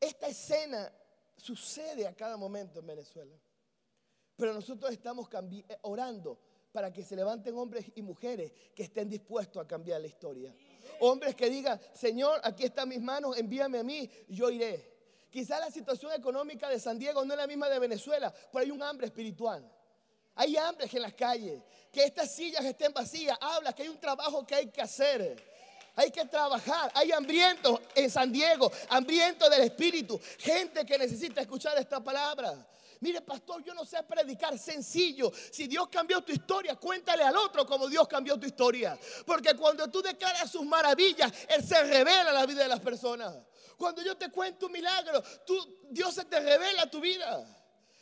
Esta escena sucede a cada momento en Venezuela. Pero nosotros estamos eh, orando para que se levanten hombres y mujeres que estén dispuestos a cambiar la historia. Hombres que digan, Señor, aquí están mis manos, envíame a mí, yo iré. Quizás la situación económica de San Diego no es la misma de Venezuela, pero hay un hambre espiritual. Hay hambre en las calles. Que estas sillas estén vacías. Habla que hay un trabajo que hay que hacer. Hay que trabajar. Hay hambrientos en San Diego, hambrientos del Espíritu. Gente que necesita escuchar esta palabra. Mire, pastor, yo no sé predicar sencillo. Si Dios cambió tu historia, cuéntale al otro como Dios cambió tu historia. Porque cuando tú declaras sus maravillas, Él se revela en la vida de las personas. Cuando yo te cuento un milagro, tú, Dios se te revela tu vida.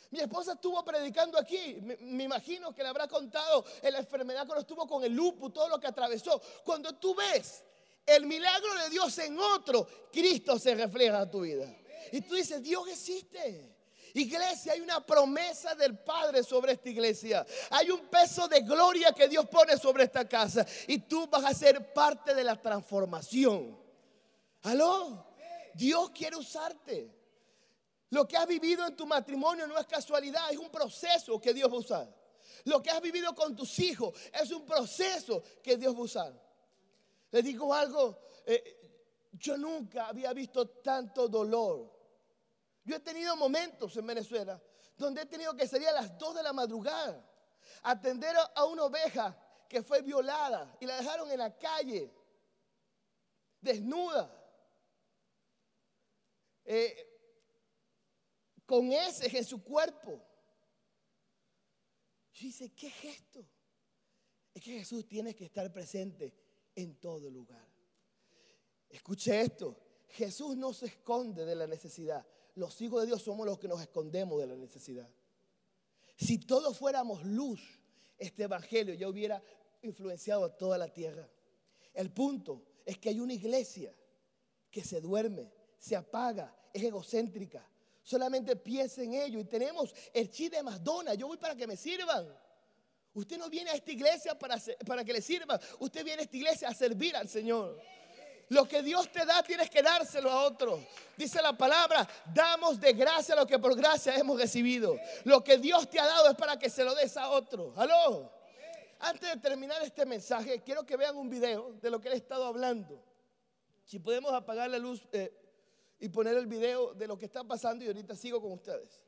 Mi esposa estuvo predicando aquí. Me, imagino que le habrá contado en la enfermedad cuando estuvo con el lupus, todo lo que atravesó. Cuando tú ves el milagro de Dios en otro, Cristo se refleja en tu vida. Y tú dices, Dios existe. Iglesia, hay una promesa del Padre sobre esta iglesia. Hay un peso de gloria que Dios pone sobre esta casa. Y tú vas a ser parte de la transformación. ¿Aló? Dios quiere usarte. Lo que has vivido en tu matrimonio no es casualidad, es un proceso que Dios va a usar. Lo que has vivido con tus hijos es un proceso que Dios va a usar. Le digo algo, eh, yo nunca había visto tanto dolor. Yo he tenido momentos en Venezuela donde he tenido que salir a las 2 de la madrugada atender a una oveja que fue violada y la dejaron en la calle, desnuda. Eh, con ese en su cuerpo. Y dice, ¿qué es esto? Es que Jesús tiene que estar presente en todo lugar. Escuche esto, Jesús no se esconde de la necesidad. Los hijos de Dios somos los que nos escondemos de la necesidad. Si todos fuéramos luz, este evangelio ya hubiera influenciado a toda la tierra. El punto es que hay una iglesia que se duerme, se apaga, es egocéntrica. Solamente piensa en ello. Y tenemos el chi de Madonna. Yo voy para que me sirvan. Usted no viene a esta iglesia para, para que le sirvan. Usted viene a esta iglesia a servir al Señor. Lo que Dios te da tienes que dárselo a otro. Dice la palabra, damos de gracia lo que por gracia hemos recibido. Lo que Dios te ha dado es para que se lo des a otro. Aló. Antes de terminar este mensaje, quiero que vean un video de lo que he estado hablando. Si podemos apagar la luz, eh, y poner el video de lo que está pasando y ahorita sigo con ustedes.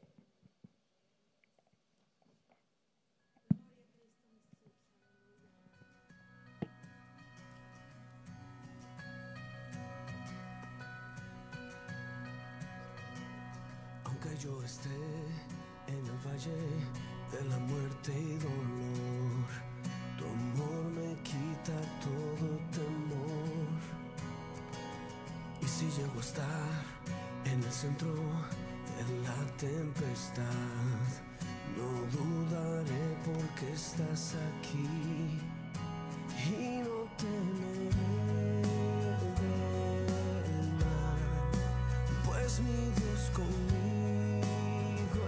Aunque yo esté en el valle de la muerte y dolor, tu amor me quita todo temor. Si llego a estar en el centro de la tempestad, no dudaré porque estás aquí y no temeré del mal, pues mi Dios conmigo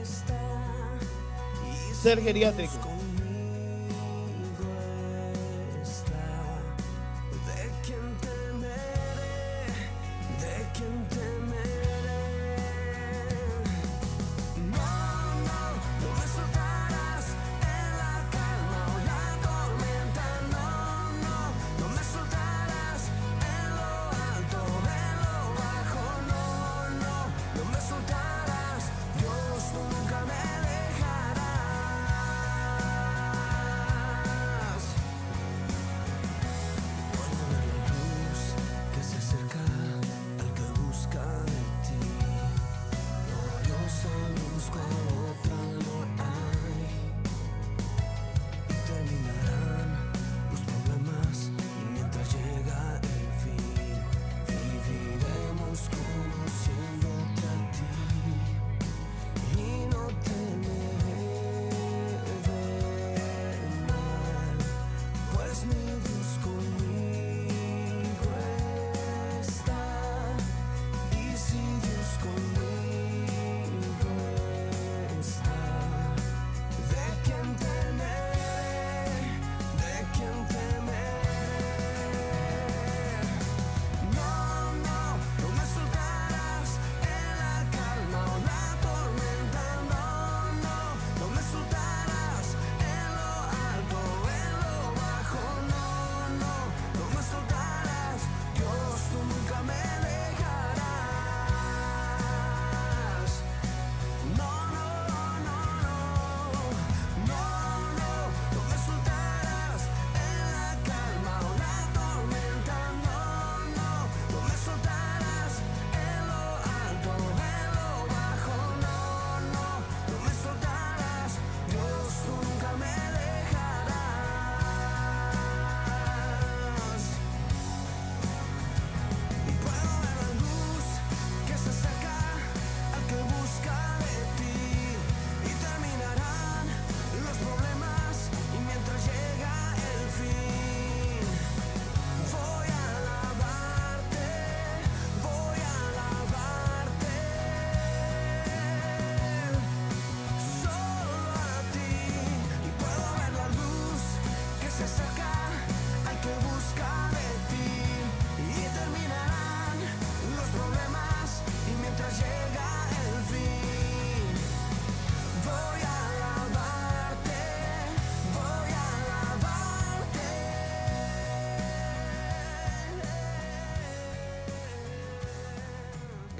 está. Y Ser geriátrico.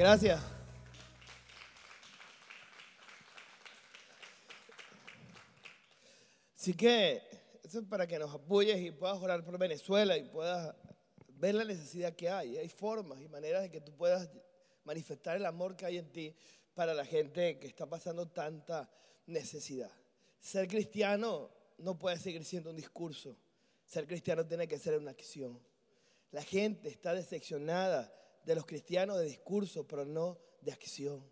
Gracias. Así que eso es para que nos apoyes y puedas orar por Venezuela y puedas ver la necesidad que hay. Hay formas y maneras de que tú puedas manifestar el amor que hay en ti para la gente que está pasando tanta necesidad. Ser cristiano no puede seguir siendo un discurso. Ser cristiano tiene que ser una acción. La gente está decepcionada de los cristianos de discurso, pero no de acción.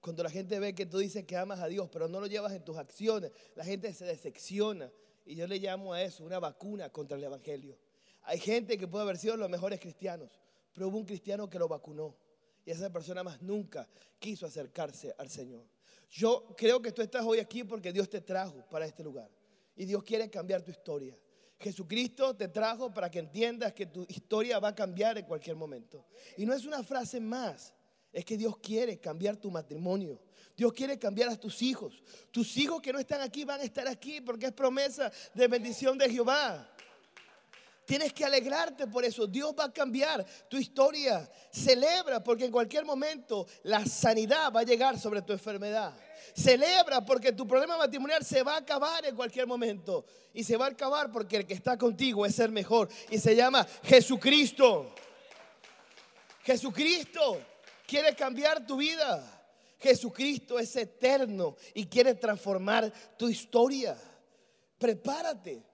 Cuando la gente ve que tú dices que amas a Dios, pero no lo llevas en tus acciones, la gente se decepciona. Y yo le llamo a eso una vacuna contra el Evangelio. Hay gente que puede haber sido los mejores cristianos, pero hubo un cristiano que lo vacunó. Y esa persona más nunca quiso acercarse al Señor. Yo creo que tú estás hoy aquí porque Dios te trajo para este lugar. Y Dios quiere cambiar tu historia. Jesucristo te trajo para que entiendas que tu historia va a cambiar en cualquier momento. Y no es una frase más, es que Dios quiere cambiar tu matrimonio. Dios quiere cambiar a tus hijos. Tus hijos que no están aquí van a estar aquí porque es promesa de bendición de Jehová. Tienes que alegrarte por eso. Dios va a cambiar tu historia. Celebra porque en cualquier momento la sanidad va a llegar sobre tu enfermedad. Celebra porque tu problema matrimonial se va a acabar en cualquier momento. Y se va a acabar porque el que está contigo es el mejor. Y se llama Jesucristo. Jesucristo quiere cambiar tu vida. Jesucristo es eterno y quiere transformar tu historia. Prepárate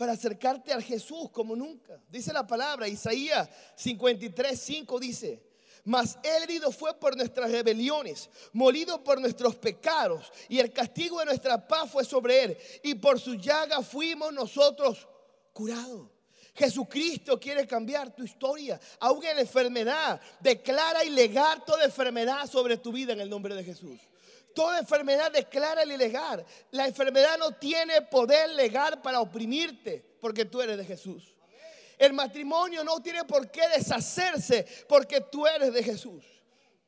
para acercarte a Jesús como nunca. Dice la palabra, Isaías 53, 5 dice, mas él herido fue por nuestras rebeliones, molido por nuestros pecados, y el castigo de nuestra paz fue sobre él, y por su llaga fuimos nosotros curados. Jesucristo quiere cambiar tu historia, aún en enfermedad. Declara ilegal toda enfermedad sobre tu vida en el nombre de Jesús. Toda enfermedad declara ilegal. La enfermedad no tiene poder legal para oprimirte porque tú eres de Jesús. El matrimonio no tiene por qué deshacerse porque tú eres de Jesús.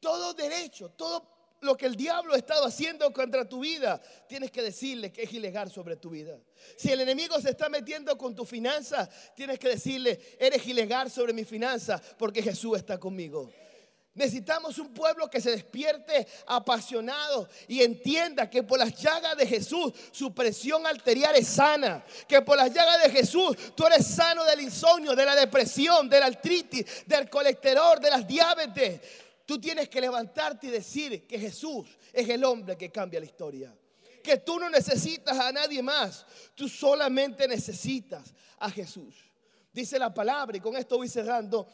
Todo derecho, todo lo que el diablo ha estado haciendo contra tu vida, tienes que decirle que es ilegal sobre tu vida. Si el enemigo se está metiendo con tu finanza, tienes que decirle, eres ilegal sobre mi finanza porque Jesús está conmigo. Necesitamos un pueblo que se despierte apasionado y entienda que por las llagas de Jesús su presión arterial es sana. Que por las llagas de Jesús tú eres sano del insomnio, de la depresión, de la artritis, del colesterol, de las diabetes. Tú tienes que levantarte y decir que Jesús es el hombre que cambia la historia. Que tú no necesitas a nadie más. Tú solamente necesitas a Jesús. Dice la palabra, y con esto voy cerrando,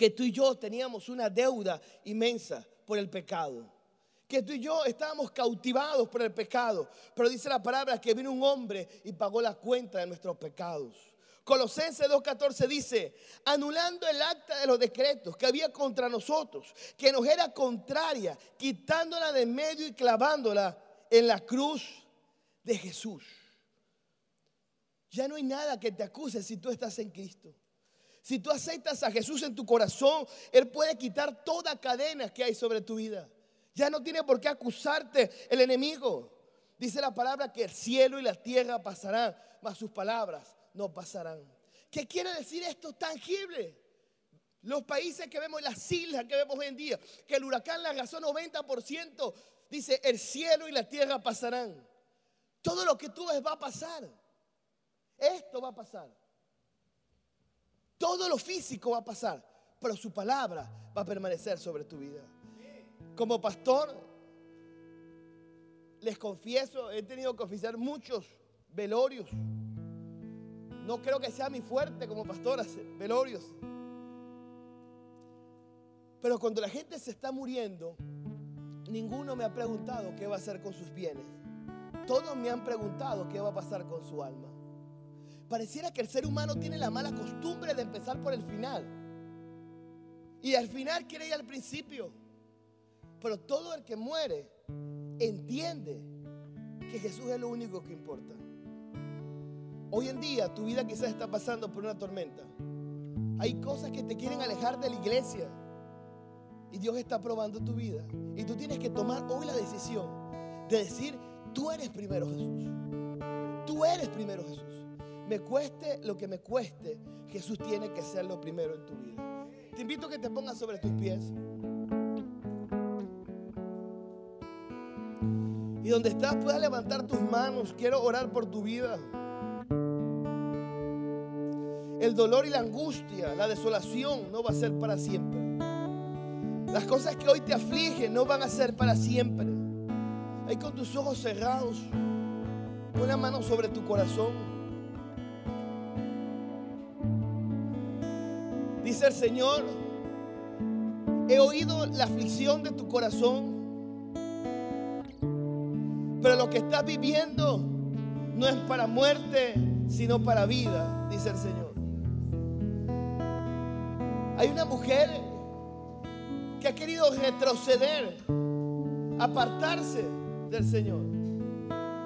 que tú y yo teníamos una deuda inmensa por el pecado. Que tú y yo estábamos cautivados por el pecado. Pero dice la palabra que vino un hombre y pagó la cuenta de nuestros pecados. Colosenses 2.14 dice, anulando el acta de los decretos que había contra nosotros, que nos era contraria, quitándola de medio y clavándola en la cruz de Jesús. Ya no hay nada que te acuse si tú estás en Cristo. Si tú aceptas a Jesús en tu corazón, Él puede quitar toda cadena que hay sobre tu vida. Ya no tiene por qué acusarte el enemigo. Dice la palabra que el cielo y la tierra pasarán, mas sus palabras no pasarán. ¿Qué quiere decir esto tangible? Los países que vemos, las islas que vemos hoy en día, que el huracán la arrasó 90%, dice el cielo y la tierra pasarán. Todo lo que tú ves va a pasar. Esto va a pasar. Todo lo físico va a pasar, pero su palabra va a permanecer sobre tu vida. Como pastor, les confieso, he tenido que oficiar muchos velorios. No creo que sea mi fuerte como pastor hacer velorios. Pero cuando la gente se está muriendo, ninguno me ha preguntado qué va a hacer con sus bienes. Todos me han preguntado qué va a pasar con su alma. Pareciera que el ser humano tiene la mala costumbre de empezar por el final. Y al final quiere ir al principio. Pero todo el que muere entiende que Jesús es lo único que importa. Hoy en día tu vida quizás está pasando por una tormenta. Hay cosas que te quieren alejar de la iglesia. Y Dios está probando tu vida. Y tú tienes que tomar hoy la decisión de decir, tú eres primero Jesús. Tú eres primero Jesús me cueste lo que me cueste, Jesús tiene que ser lo primero en tu vida. Te invito a que te pongas sobre tus pies. Y donde estás puedas levantar tus manos. Quiero orar por tu vida. El dolor y la angustia, la desolación no va a ser para siempre. Las cosas que hoy te afligen no van a ser para siempre. Ahí con tus ojos cerrados, pon la mano sobre tu corazón. El Señor, he oído la aflicción de tu corazón, pero lo que estás viviendo no es para muerte, sino para vida, dice el Señor. Hay una mujer que ha querido retroceder, apartarse del Señor.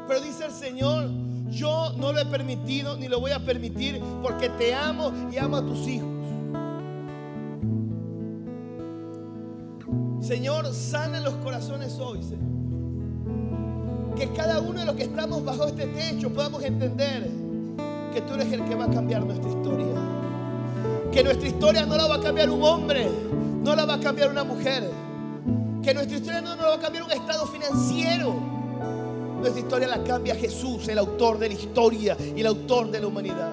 Pero dice el Señor, yo no lo he permitido ni lo voy a permitir porque te amo y amo a tus hijos. Señor, sana los corazones hoy. Que cada uno de los que estamos bajo este techo podamos entender que tú eres el que va a cambiar nuestra historia que nuestra historia no la va a cambiar un hombre, no la va a cambiar una mujer, que nuestra historia no, la va a cambiar un estado financiero. Nuestra historia la cambia Jesús, el autor de la historia y el autor de la humanidad.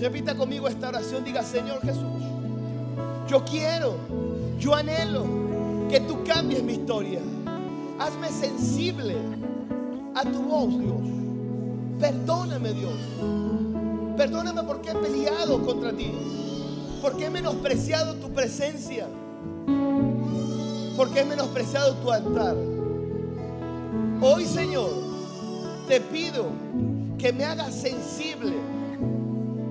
Repita conmigo esta oración, diga Señor Jesús, yo quiero, yo anhelo que tú cambies mi historia. Hazme sensible a tu voz, Dios. Perdóname, Dios. Perdóname porque he peleado contra ti. Porque he menospreciado tu presencia. Porque he menospreciado tu altar. Hoy, Señor, te pido que me hagas sensible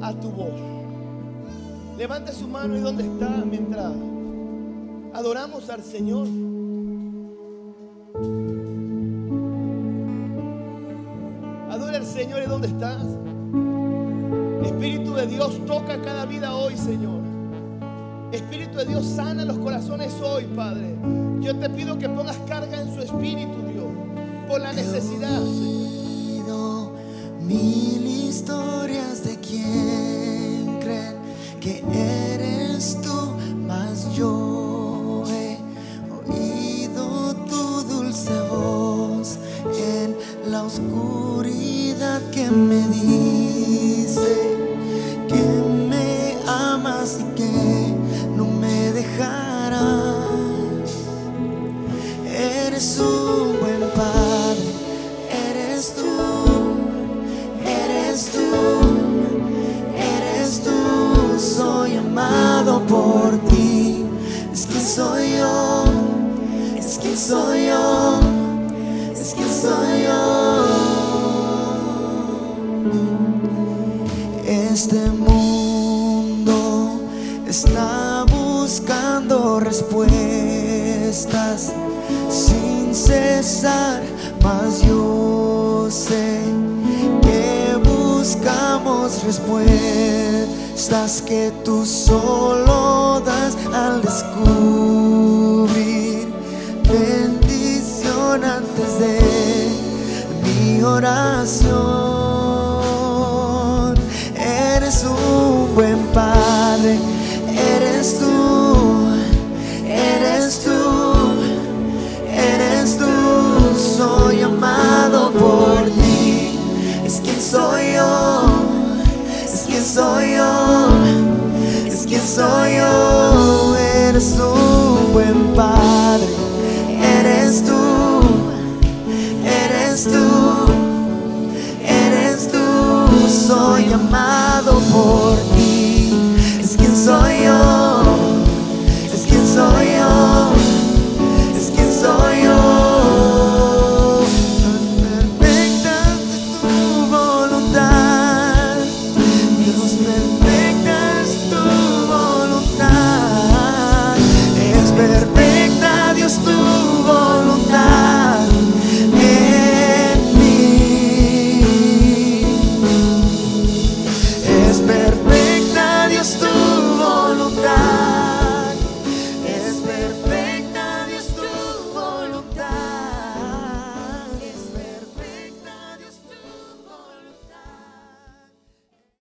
a tu voz. Levante su mano y donde está mientras adoramos al Señor. Adora al Señor y dónde estás. Espíritu de Dios, toca cada vida hoy, Señor. Espíritu de Dios, sana los corazones hoy, Padre. Yo te pido que pongas carga en su espíritu, Dios, por la necesidad, Señor. Mil historias de quien creen que eres tú, mas yo Este mundo está buscando respuestas sin cesar, mas yo sé que buscamos respuestas que tú solo das al descubrir soy yo, eres tú, buen Padre, eres tú, eres tú, eres tú, soy amado por ti.